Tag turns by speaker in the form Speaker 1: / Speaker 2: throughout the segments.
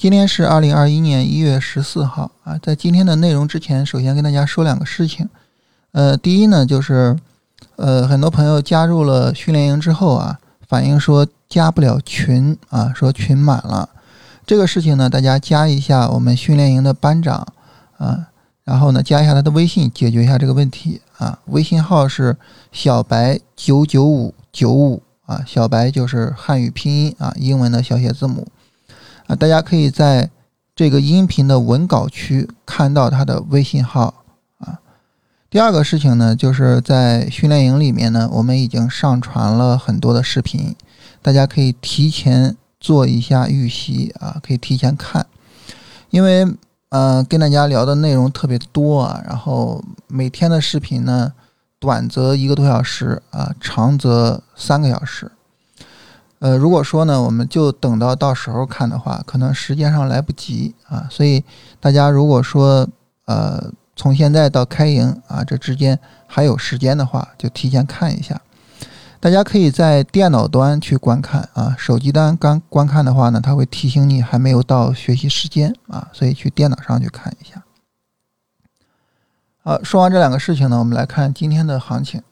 Speaker 1: 今天是二零二一年一月十四号啊，在今天的内容之前，首先跟大家说两个事情。呃，第一呢，就是呃，很多朋友加入了训练营之后啊，反映说加不了群啊，说群满了。这个事情呢，大家加一下我们训练营的班长啊，然后呢，加一下他的微信，解决一下这个问题啊。微信号是小白九九五九五啊，小白就是汉语拼音啊，英文的小写字母。啊，大家可以在这个音频的文稿区看到他的微信号啊。第二个事情呢，就是在训练营里面呢，我们已经上传了很多的视频，大家可以提前做一下预习啊，可以提前看，因为呃，跟大家聊的内容特别多啊，然后每天的视频呢，短则一个多小时啊，长则三个小时。呃，如果说呢，我们就等到到时候看的话，可能时间上来不及啊。所以大家如果说呃从现在到开营啊这之间还有时间的话，就提前看一下。大家可以在电脑端去观看啊，手机端刚观看的话呢，它会提醒你还没有到学习时间啊，所以去电脑上去看一下。好，说完这两个事情呢，我们来看今天的行情。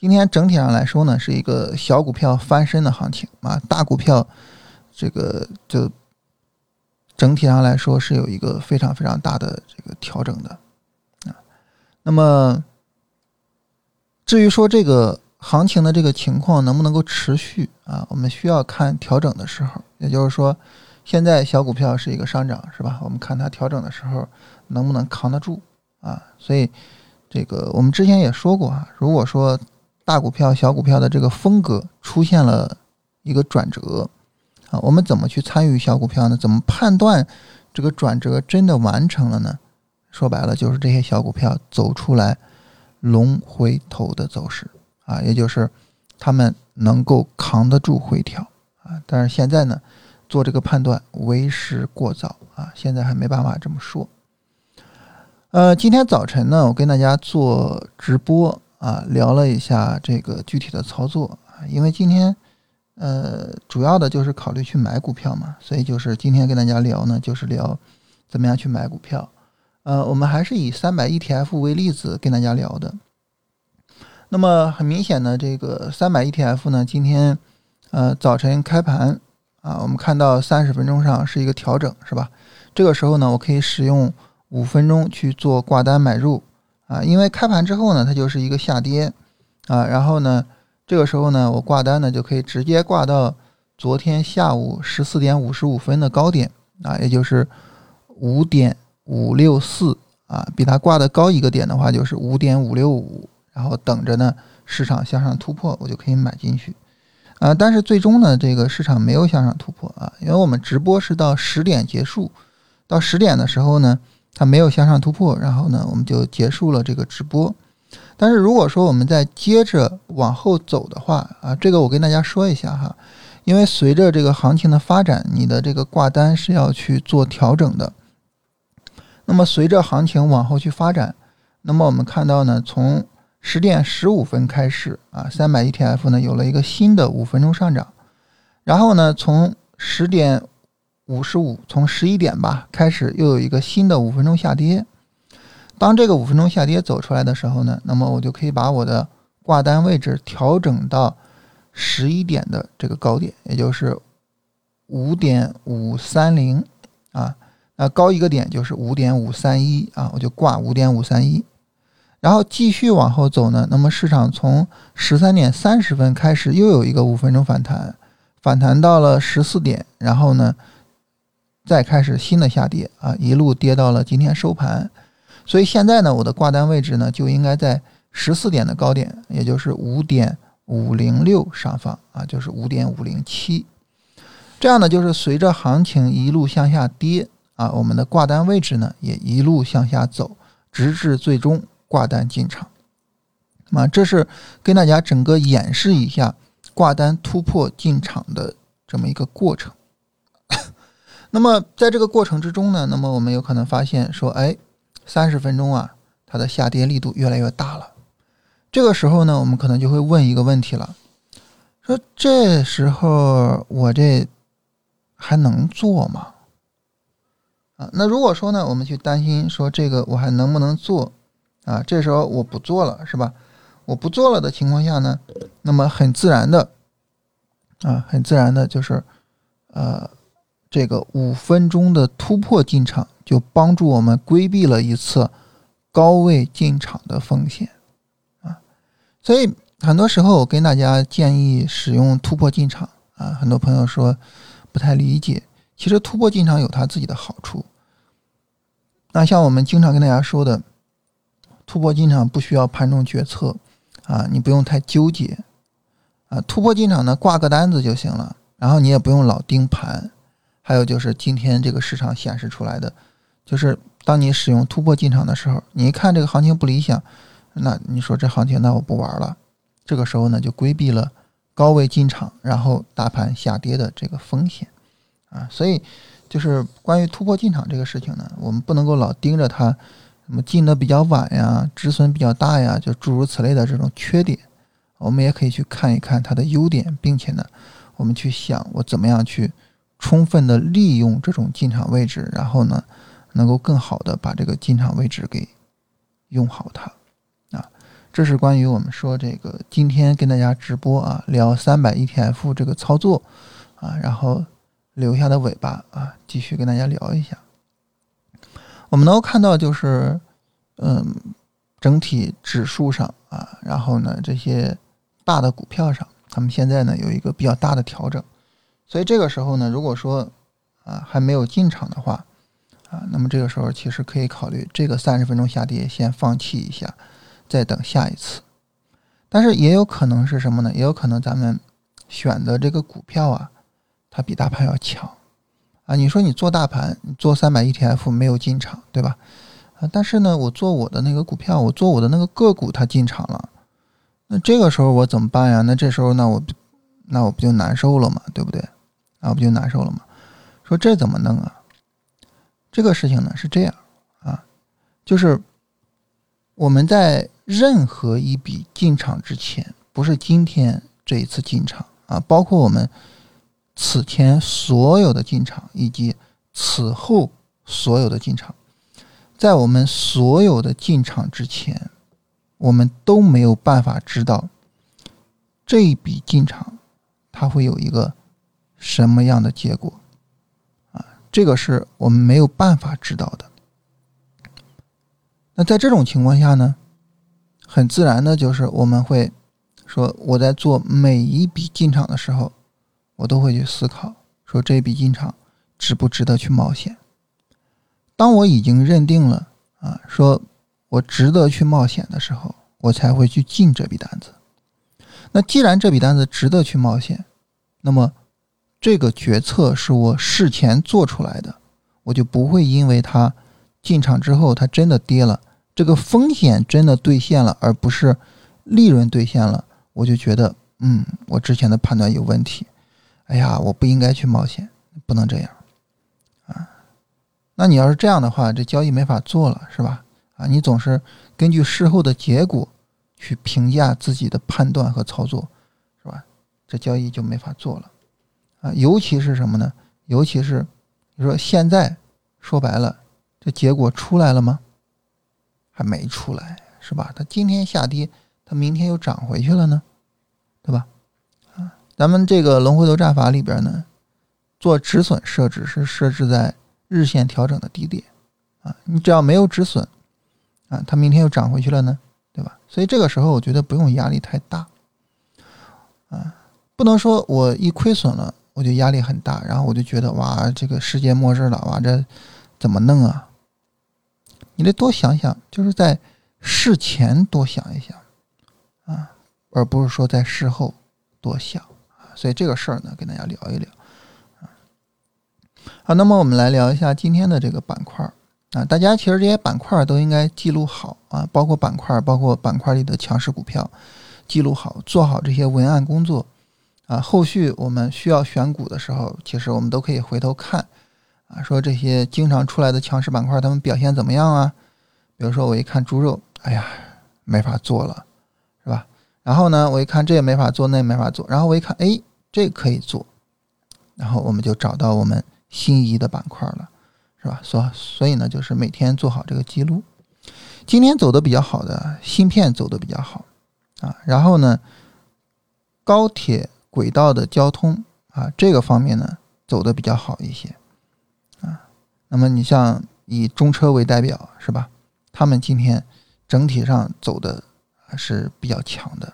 Speaker 1: 今天整体上来说呢，是一个小股票翻身的行情啊，大股票这个就整体上来说是有一个非常非常大的这个调整的啊。那么至于说这个行情的这个情况能不能够持续啊，我们需要看调整的时候，也就是说现在小股票是一个上涨是吧？我们看它调整的时候能不能扛得住啊？所以这个我们之前也说过啊，如果说大股票、小股票的这个风格出现了一个转折啊，我们怎么去参与小股票呢？怎么判断这个转折真的完成了呢？说白了就是这些小股票走出来龙回头的走势啊，也就是他们能够扛得住回调啊。但是现在呢，做这个判断为时过早啊，现在还没办法这么说。呃，今天早晨呢，我跟大家做直播。啊，聊了一下这个具体的操作啊，因为今天，呃，主要的就是考虑去买股票嘛，所以就是今天跟大家聊呢，就是聊怎么样去买股票。呃，我们还是以三百 ETF 为例子跟大家聊的。那么很明显呢，这个三百 ETF 呢，今天呃早晨开盘啊，我们看到三十分钟上是一个调整，是吧？这个时候呢，我可以使用五分钟去做挂单买入。啊，因为开盘之后呢，它就是一个下跌，啊，然后呢，这个时候呢，我挂单呢就可以直接挂到昨天下午十四点五十五分的高点，啊，也就是五点五六四，啊，比它挂的高一个点的话就是五点五六五，然后等着呢市场向上突破，我就可以买进去，啊，但是最终呢，这个市场没有向上突破啊，因为我们直播是到十点结束，到十点的时候呢。它没有向上突破，然后呢，我们就结束了这个直播。但是如果说我们再接着往后走的话啊，这个我跟大家说一下哈，因为随着这个行情的发展，你的这个挂单是要去做调整的。那么随着行情往后去发展，那么我们看到呢，从十点十五分开始啊，三百 ETF 呢有了一个新的五分钟上涨，然后呢，从十点。五十五，从十一点吧开始，又有一个新的五分钟下跌。当这个五分钟下跌走出来的时候呢，那么我就可以把我的挂单位置调整到十一点的这个高点，也就是五点五三零啊。那高一个点就是五点五三一啊，我就挂五点五三一。然后继续往后走呢，那么市场从十三点三十分开始又有一个五分钟反弹，反弹到了十四点，然后呢。再开始新的下跌啊，一路跌到了今天收盘，所以现在呢，我的挂单位置呢就应该在十四点的高点，也就是五点五零六上方啊，就是五点五零七。这样呢，就是随着行情一路向下跌啊，我们的挂单位置呢也一路向下走，直至最终挂单进场。那么，这是跟大家整个演示一下挂单突破进场的这么一个过程。那么在这个过程之中呢，那么我们有可能发现说，哎，三十分钟啊，它的下跌力度越来越大了。这个时候呢，我们可能就会问一个问题了，说这时候我这还能做吗？啊。那如果说呢，我们去担心说这个我还能不能做啊？这时候我不做了，是吧？我不做了的情况下呢，那么很自然的啊，很自然的就是呃，这个五分钟的突破进场就帮助我们规避了一次高位进场的风险啊。所以很多时候我跟大家建议使用突破进场啊，很多朋友说不太理解。其实突破进场有它自己的好处。那像我们经常跟大家说的，突破进场不需要盘中决策啊，你不用太纠结啊。突破进场呢，挂个单子就行了，然后你也不用老盯盘。还有就是今天这个市场显示出来的，就是当你使用突破进场的时候，你一看这个行情不理想，那你说这行情那我不玩了。这个时候呢，就规避了高位进场，然后大盘下跌的这个风险。啊，所以就是关于突破进场这个事情呢，我们不能够老盯着它，什么进的比较晚呀，止损比较大呀，就诸如此类的这种缺点，我们也可以去看一看它的优点，并且呢，我们去想我怎么样去充分的利用这种进场位置，然后呢，能够更好的把这个进场位置给用好它。啊，这是关于我们说这个今天跟大家直播啊，聊三百 ETF 这个操作啊，然后。留下的尾巴啊，继续跟大家聊一下。我们能够看到，就是嗯，整体指数上啊，然后呢，这些大的股票上，他们现在呢有一个比较大的调整。所以这个时候呢，如果说啊还没有进场的话啊，那么这个时候其实可以考虑这个三十分钟下跌先放弃一下，再等下一次。但是也有可能是什么呢？也有可能咱们选的这个股票啊。它比大盘要强啊！你说你做大盘，你做三百 ETF 没有进场，对吧？啊，但是呢，我做我的那个股票，我做我的那个个股，它进场了。那这个时候我怎么办呀？那这时候那我那我不就难受了吗？对不对？那我不就难受了吗？说这怎么弄啊？这个事情呢是这样啊，就是我们在任何一笔进场之前，不是今天这一次进场啊，包括我们。此前所有的进场，以及此后所有的进场，在我们所有的进场之前，我们都没有办法知道这一笔进场它会有一个什么样的结果啊？这个是我们没有办法知道的。那在这种情况下呢，很自然的就是我们会说，我在做每一笔进场的时候。我都会去思考，说这笔进场值不值得去冒险。当我已经认定了啊，说我值得去冒险的时候，我才会去进这笔单子。那既然这笔单子值得去冒险，那么这个决策是我事前做出来的，我就不会因为它进场之后它真的跌了，这个风险真的兑现了，而不是利润兑现了，我就觉得嗯，我之前的判断有问题。哎呀，我不应该去冒险，不能这样，啊，那你要是这样的话，这交易没法做了，是吧？啊，你总是根据事后的结果去评价自己的判断和操作，是吧？这交易就没法做了，啊，尤其是什么呢？尤其是你说现在说白了，这结果出来了吗？还没出来，是吧？它今天下跌，它明天又涨回去了呢，对吧？啊咱们这个龙回头战法里边呢，做止损设置是设置在日线调整的低点啊，你只要没有止损啊，它明天又涨回去了呢，对吧？所以这个时候我觉得不用压力太大啊，不能说我一亏损了我就压力很大，然后我就觉得哇，这个世界末日了，哇，这怎么弄啊？你得多想想，就是在事前多想一想啊，而不是说在事后多想啊。所以这个事儿呢，跟大家聊一聊啊。好，那么我们来聊一下今天的这个板块啊。大家其实这些板块都应该记录好啊，包括板块，包括板块里的强势股票，记录好，做好这些文案工作啊。后续我们需要选股的时候，其实我们都可以回头看啊，说这些经常出来的强势板块，他们表现怎么样啊？比如说我一看猪肉，哎呀，没法做了，是吧？然后呢，我一看这也没法做，那也没法做，然后我一看，哎。这可以做，然后我们就找到我们心仪的板块了，是吧？所所以呢，就是每天做好这个记录。今天走的比较好的芯片走的比较好啊，然后呢，高铁轨道的交通啊这个方面呢走的比较好一些啊。那么你像以中车为代表是吧？他们今天整体上走的还是比较强的。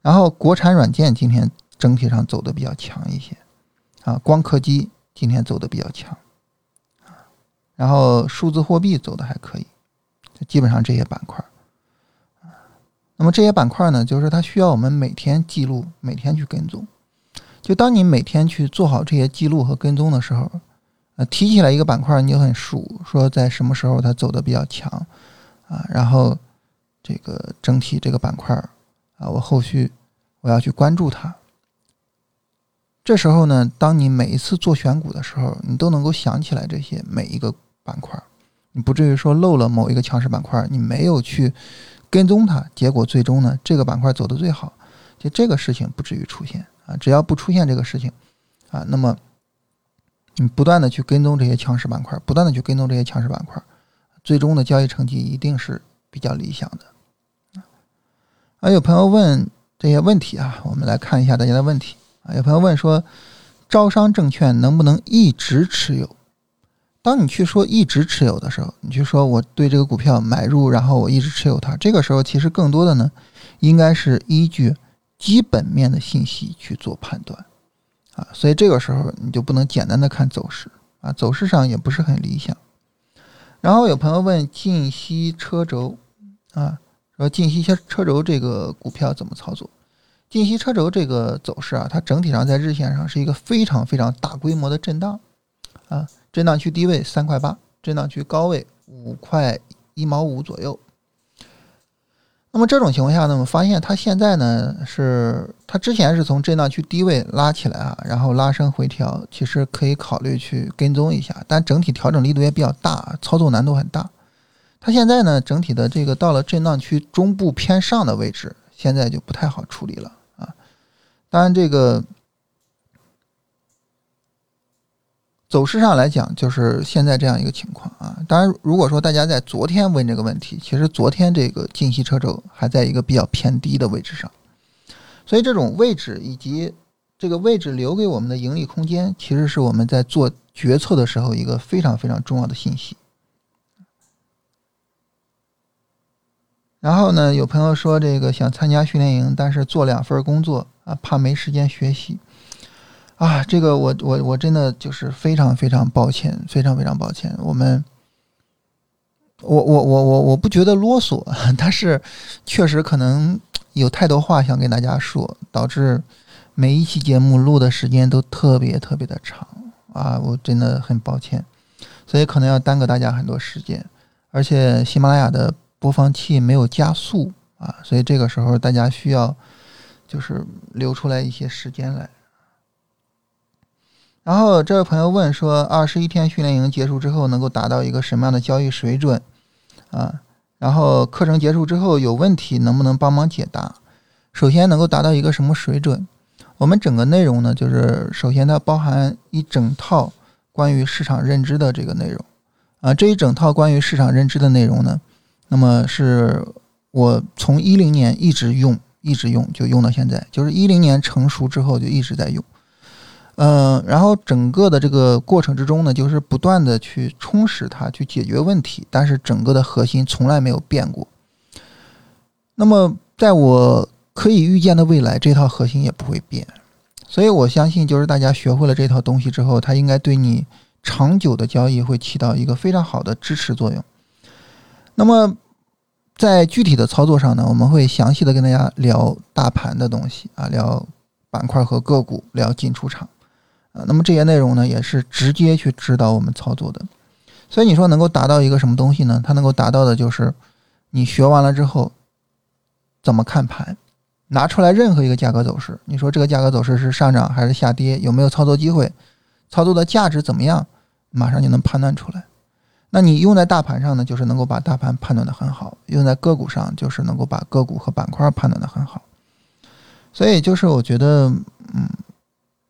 Speaker 1: 然后国产软件今天整体上走的比较强一些啊，光刻机今天走的比较强啊，然后数字货币走的还可以。基本上这些板块那么这些板块呢，就是它需要我们每天记录，每天去跟踪。就当你每天去做好这些记录和跟踪的时候，呃，提起来一个板块，你就很熟，说在什么时候它走的比较强啊，然后这个整体这个板块啊，我后续我要去关注它。这时候呢，当你每一次做选股的时候，你都能够想起来这些每一个板块。你不至于说漏了某一个强势板块，你没有去跟踪它，结果最终呢，这个板块走的最好，就这个事情不至于出现啊。只要不出现这个事情啊，那么你不断的去跟踪这些强势板块，不断的去跟踪这些强势板块，最终的交易成绩一定是比较理想的。啊，有朋友问这些问题啊，我们来看一下大家的问题啊。有朋友问说，招商证券能不能一直持有？当你去说一直持有的时候，你去说我对这个股票买入，然后我一直持有它，这个时候其实更多的呢，应该是依据基本面的信息去做判断啊，所以这个时候你就不能简单的看走势啊，走势上也不是很理想。然后有朋友问晋西车轴啊，说晋西车车轴这个股票怎么操作？晋西车轴这个走势啊，它整体上在日线上是一个非常非常大规模的震荡啊。震荡区低位三块八，震荡区高位五块一毛五左右。那么这种情况下呢，我们发现它现在呢是它之前是从震荡区低位拉起来啊，然后拉升回调，其实可以考虑去跟踪一下，但整体调整力度也比较大，操作难度很大。它现在呢整体的这个到了震荡区中部偏上的位置，现在就不太好处理了啊。当然这个。走势上来讲，就是现在这样一个情况啊。当然，如果说大家在昨天问这个问题，其实昨天这个近期车轴还在一个比较偏低的位置上，所以这种位置以及这个位置留给我们的盈利空间，其实是我们在做决策的时候一个非常非常重要的信息。然后呢，有朋友说这个想参加训练营，但是做两份工作啊，怕没时间学习。啊，这个我我我真的就是非常非常抱歉，非常非常抱歉。我们，我我我我我不觉得啰嗦，但是确实可能有太多话想跟大家说，导致每一期节目录的时间都特别特别的长啊，我真的很抱歉，所以可能要耽搁大家很多时间，而且喜马拉雅的播放器没有加速啊，所以这个时候大家需要就是留出来一些时间来。然后这位朋友问说：“二十一天训练营结束之后，能够达到一个什么样的交易水准？啊，然后课程结束之后有问题能不能帮忙解答？首先能够达到一个什么水准？我们整个内容呢，就是首先它包含一整套关于市场认知的这个内容，啊，这一整套关于市场认知的内容呢，那么是我从一零年一直用，一直用就用到现在，就是一零年成熟之后就一直在用。”嗯，然后整个的这个过程之中呢，就是不断的去充实它，去解决问题，但是整个的核心从来没有变过。那么，在我可以预见的未来，这套核心也不会变。所以我相信，就是大家学会了这套东西之后，它应该对你长久的交易会起到一个非常好的支持作用。那么，在具体的操作上呢，我们会详细的跟大家聊大盘的东西啊，聊板块和个股，聊进出场。啊，那么这些内容呢，也是直接去指导我们操作的，所以你说能够达到一个什么东西呢？它能够达到的就是，你学完了之后，怎么看盘，拿出来任何一个价格走势，你说这个价格走势是上涨还是下跌，有没有操作机会，操作的价值怎么样，马上就能判断出来。那你用在大盘上呢，就是能够把大盘判断的很好；用在个股上，就是能够把个股和板块判断的很好。所以就是我觉得，嗯。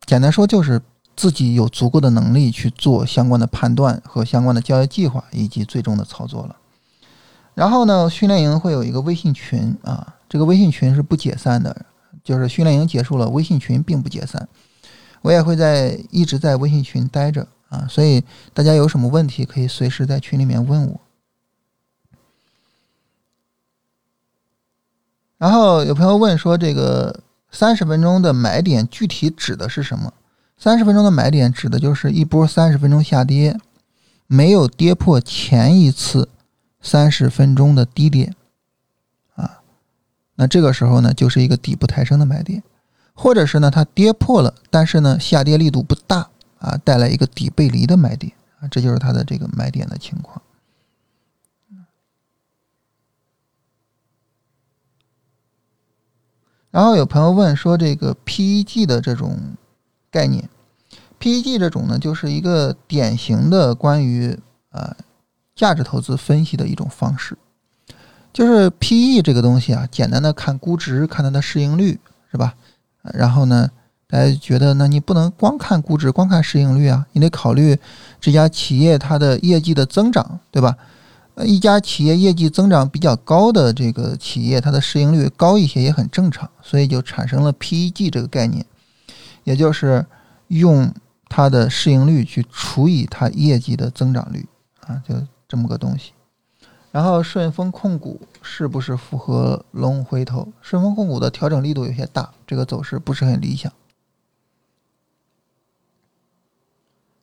Speaker 1: 简单说就是自己有足够的能力去做相关的判断和相关的交易计划以及最终的操作了。然后呢，训练营会有一个微信群啊，这个微信群是不解散的，就是训练营结束了，微信群并不解散。我也会在一直在微信群待着啊，所以大家有什么问题可以随时在群里面问我。然后有朋友问说，这个三十分钟的买点具体指的是什么？三十分钟的买点指的就是一波三十分钟下跌，没有跌破前一次。三十分钟的低点，啊，那这个时候呢，就是一个底部抬升的买点，或者是呢，它跌破了，但是呢，下跌力度不大啊，带来一个底背离的买点啊，这就是它的这个买点的情况。然后有朋友问说，这个 PEG 的这种概念，PEG 这种呢，就是一个典型的关于啊。价值投资分析的一种方式，就是 P/E 这个东西啊，简单的看估值，看它的市盈率，是吧？然后呢，大家觉得，那你不能光看估值，光看市盈率啊，你得考虑这家企业它的业绩的增长，对吧？一家企业业绩增长比较高的这个企业，它的市盈率高一些也很正常，所以就产生了 PEG 这个概念，也就是用它的市盈率去除以它业绩的增长率啊，就。这么个东西，然后顺丰控股是不是符合龙回头？顺丰控股的调整力度有些大，这个走势不是很理想。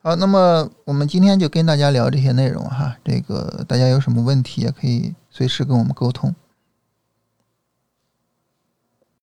Speaker 1: 好，那么我们今天就跟大家聊这些内容哈，这个大家有什么问题也可以随时跟我们沟通。